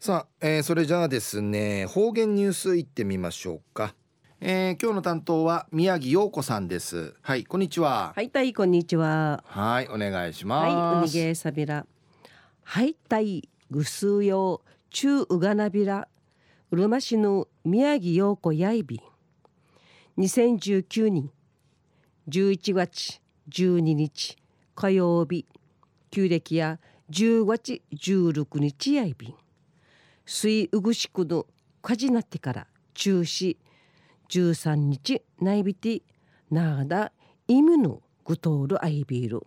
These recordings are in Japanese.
さあ、えー、それじゃあですね方言ニュースいってみましょうか、えー、今日の担当は宮城陽子さんです。はいこんにちは。はいたいこんにちは。はいお願いします。はいおにげさびら。はいたいぐすうよう中うがなびら。うるま市の宮城陽子やいび。2019年11月12日火曜日。旧暦や10月16日やいび。ん水うぐしくの火事なってから中止13日内びてなあだ意味のぐとおるアイビール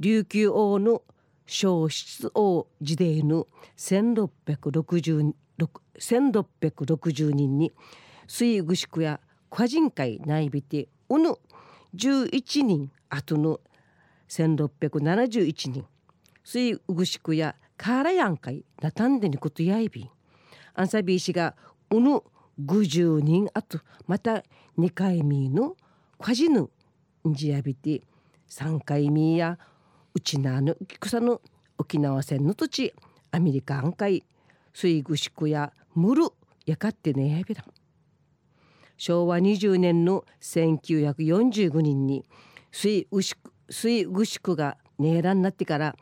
琉球王の消失王時代の1660 1660人に水ぐしくや個人会内びてうぬ11人後の1671人水ぐしくやカーラヤン会なたんでにことやいびん。アンサビー氏がうぬ50人あとまた2回目のカジヌんじやびて3回目やうちなの草の沖縄戦の土地。アメリカン海水ぐしくやムルやかってねやびら昭和20年の1945年に水ぐしく水ぐしくがねえらになってから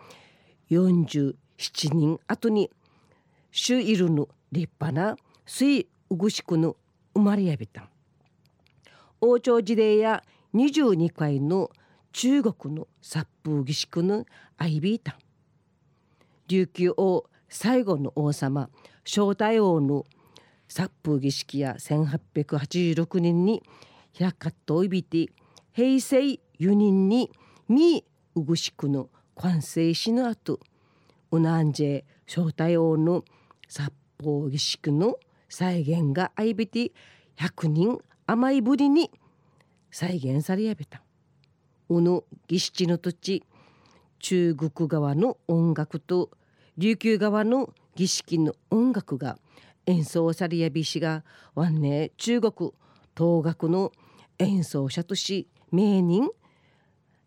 47人後にシュイルの立派な水うぐしくの生まれやびた王朝時代や22回の中国の殺風儀式のアイビータ琉球王最後の王様正太王の殺風儀式や1886年に開かっといびて平成4年にミウグシクの完成しの後ウナンジェ正太王の殺法儀式の再現が相びて100人甘いぶりに再現されやべた。うぬ儀式の土地中国側の音楽と琉球側の儀式の音楽が演奏されやびしがわんね中国東楽の演奏者とし名人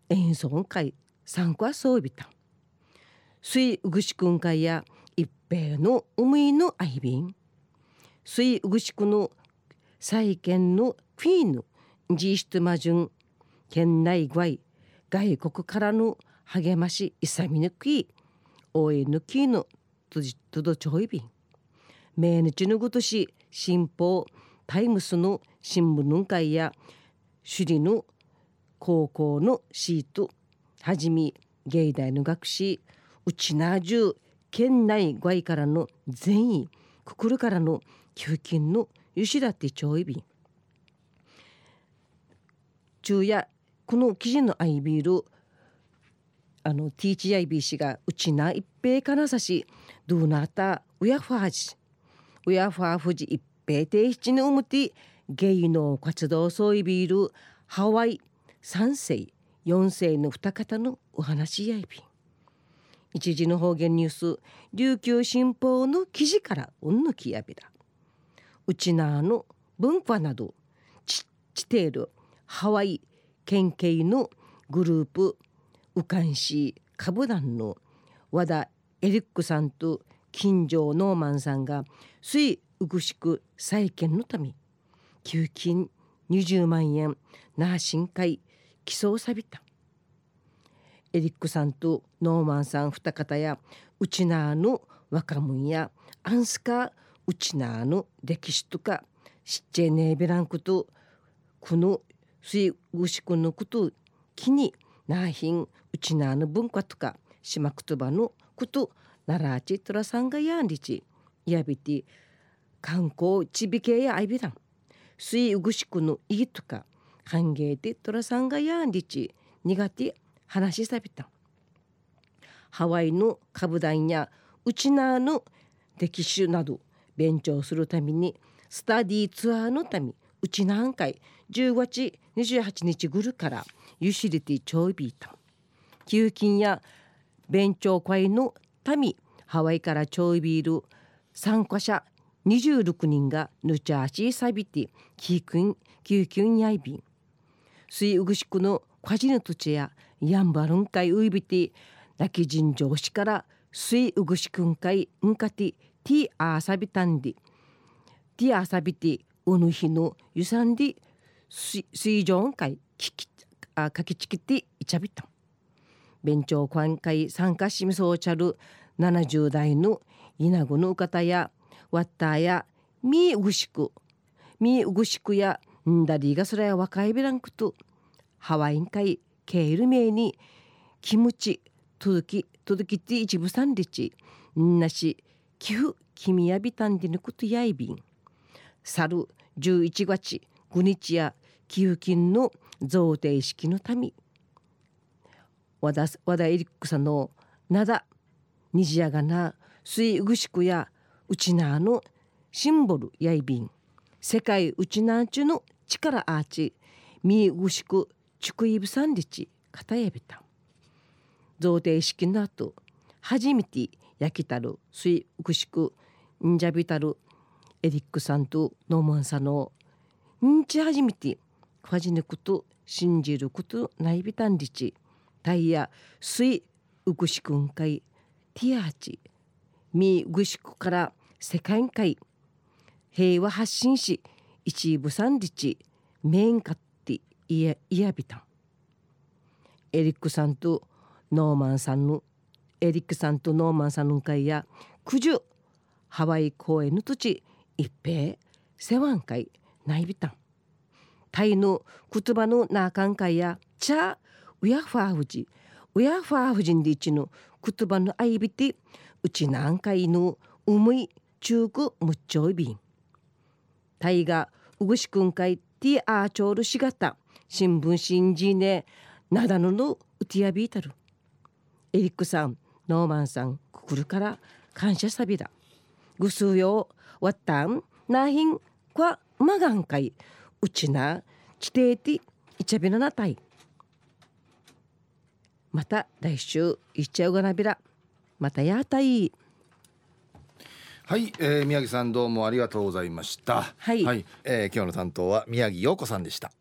演奏会参加装備た水ぐしくん会や一平の海いの愛瓶水ぐしくの再建のクイーンのジーシトマジュン県内外外国からの励ましいさみぬき応援抜きのとじとどちょいび。ん命日のごとし新報タイムスの新聞の会や首里の高校のシートはじめ芸大の学士。うちなじゅう県内外からの善意くくるからの給金のゆしだってちょいび昼夜この記事のアイビールあの THIBC がうちな一平からさしどうなったうやファージうやファーフジ一平定七のうむてゲイの活動そういビールハワイ三世四世の二方のお話やいびん一時の方言ニュース琉球新報の記事からうんぬきやびらうちなの文化などちちているハワイ県警のグループウカンシー株団の和田エリックさんと金城ノーマンさんが水うぐしく再建のため給金20万円なあ深海起訴さびた。エリックさんとノーマンさん二方やうちなーの若者やアンスカうちなーの歴史とか知っちゃねえべらんことこの水ぐしくのこと気になあひんうちなーの文化とか島くとばのことならちとらさんがやんりち。やびて観光ちびけやあいびらん水うぐしくのいいとか歓迎でとらさんがやんりち。苦手話しさびた。ハワイの株団やうちなの歴史など勉強するためにスタディツアーのためうちなんかい10月28日ぐるからユシリティちょいびいた給金や勉強会のためハワイからちょいビール参加者26人がヌチャーシーサビティキークンキューキュンヤイビン水うぐしくのカジヌ土地やヤンバルンカイウイビティ泣き尋常市から水うぐしくんかいんかてティアーサビタンディティアーサビティウヌヒのユサンディ水上会ききあかきちきていちゃびた。弁長官会参加しみそうちゃる70代の稲子の方やワッターやみうぐしくみうぐしくやんだりがそれや若いべらんくとハワイン会ケール名にキムチ届き届きて一部三日んなし寄付君やびたんでぬことやいびん。去る11月5日や寄付金の贈呈式のため和田和田エリックさんの灘虹やがな水ぐしくやうちなのシンボルやいびん。世界うちなんちゅの力アーチ。みぐしくちくいぶさんりちかたやびた。贈呈式の後初めて焼きたる水ぐしくんじゃびたるエリックさんとノーマンさんのんち初めてファジネクと信じることないびたんりち。タイヤ水うぐしくんかいティアーチみぐしくから世界会平和発信し一部三日面かっていやいやびたんエリックさんとノーマンさんのエリックさんとノーマンさんの会や九十ハワイ公園の土地一平世話会ないびたんタイの言葉のなあかん会やチャウヤファーフジ。ウヤファーフジンで一の言葉のあいびてうちなんかいのうむい中くむっちょいびん。タイがうぐしくんかいティアーチョールしがた。新聞新人ねなだののうてやびいたる。エリックさんノーマンさんくくるから感謝さびだ。ぐすうよわったんなひんこまがんかい。うちなちていていちゃびななたい。また来週いっちゃうがなびら。またやたい。はい、えー、宮城さんどうもありがとうございました。はいえー今日の担当は宮城陽子さんでした